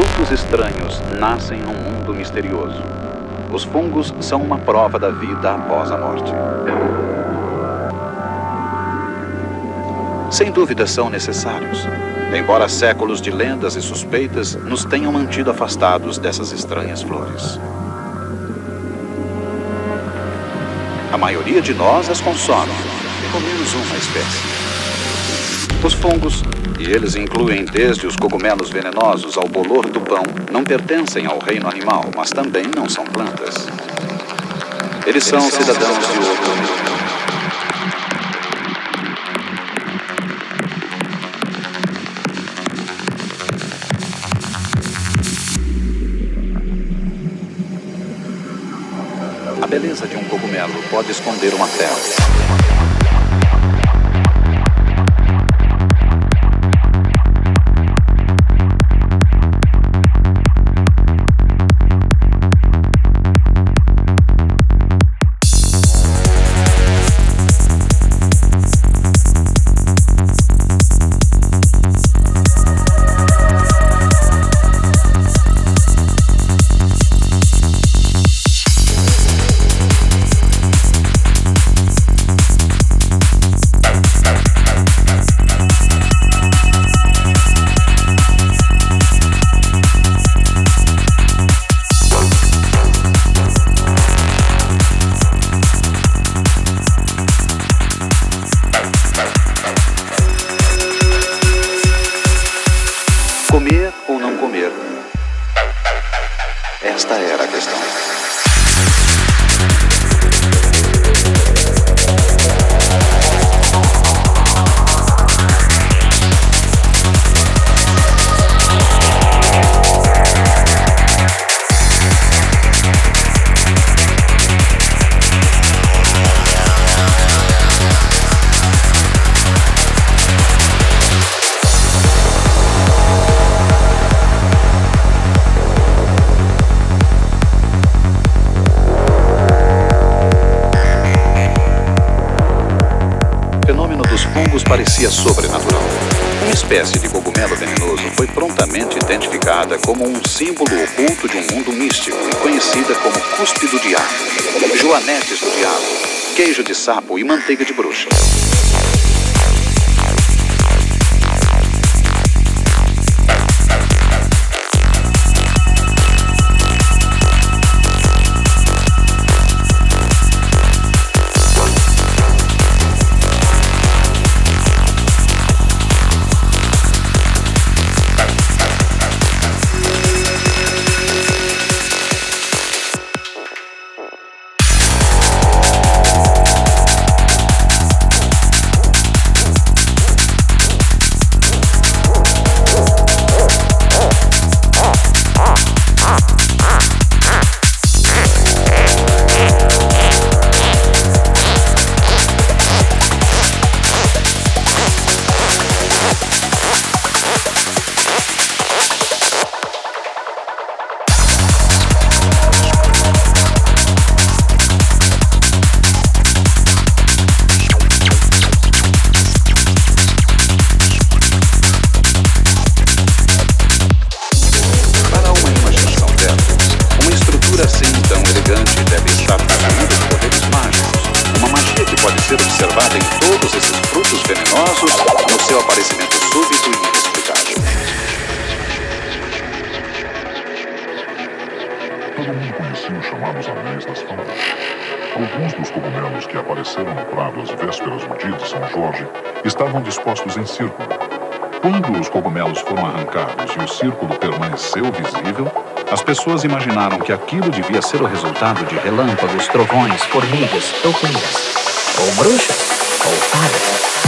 Frutos estranhos nascem num mundo misterioso. Os fungos são uma prova da vida após a morte. Sem dúvida são necessários, embora séculos de lendas e suspeitas nos tenham mantido afastados dessas estranhas flores. A maioria de nós as consome, com menos uma espécie. Os fungos, e eles incluem desde os cogumelos venenosos ao bolor do pão, não pertencem ao reino animal, mas também não são plantas. Eles são cidadãos de outro mundo. A beleza de um cogumelo pode esconder uma terra. hasta era questão. Parecia sobrenatural. Uma espécie de cogumelo venenoso foi prontamente identificada como um símbolo oculto de um mundo místico e conhecida como cuspe do diabo, joanetes do diabo, queijo de sapo e manteiga de bruxa. Venenosos no seu aparecimento súbito e inexplicável. Todo mundo conhecia os chamados anéis das fadas. Alguns dos cogumelos que apareceram no prado às vésperas do dia de São Jorge estavam dispostos em círculo. Quando os cogumelos foram arrancados e o círculo permaneceu visível, as pessoas imaginaram que aquilo devia ser o resultado de relâmpagos, trovões, formigas, toureiras, ou bruxas, ou fadas.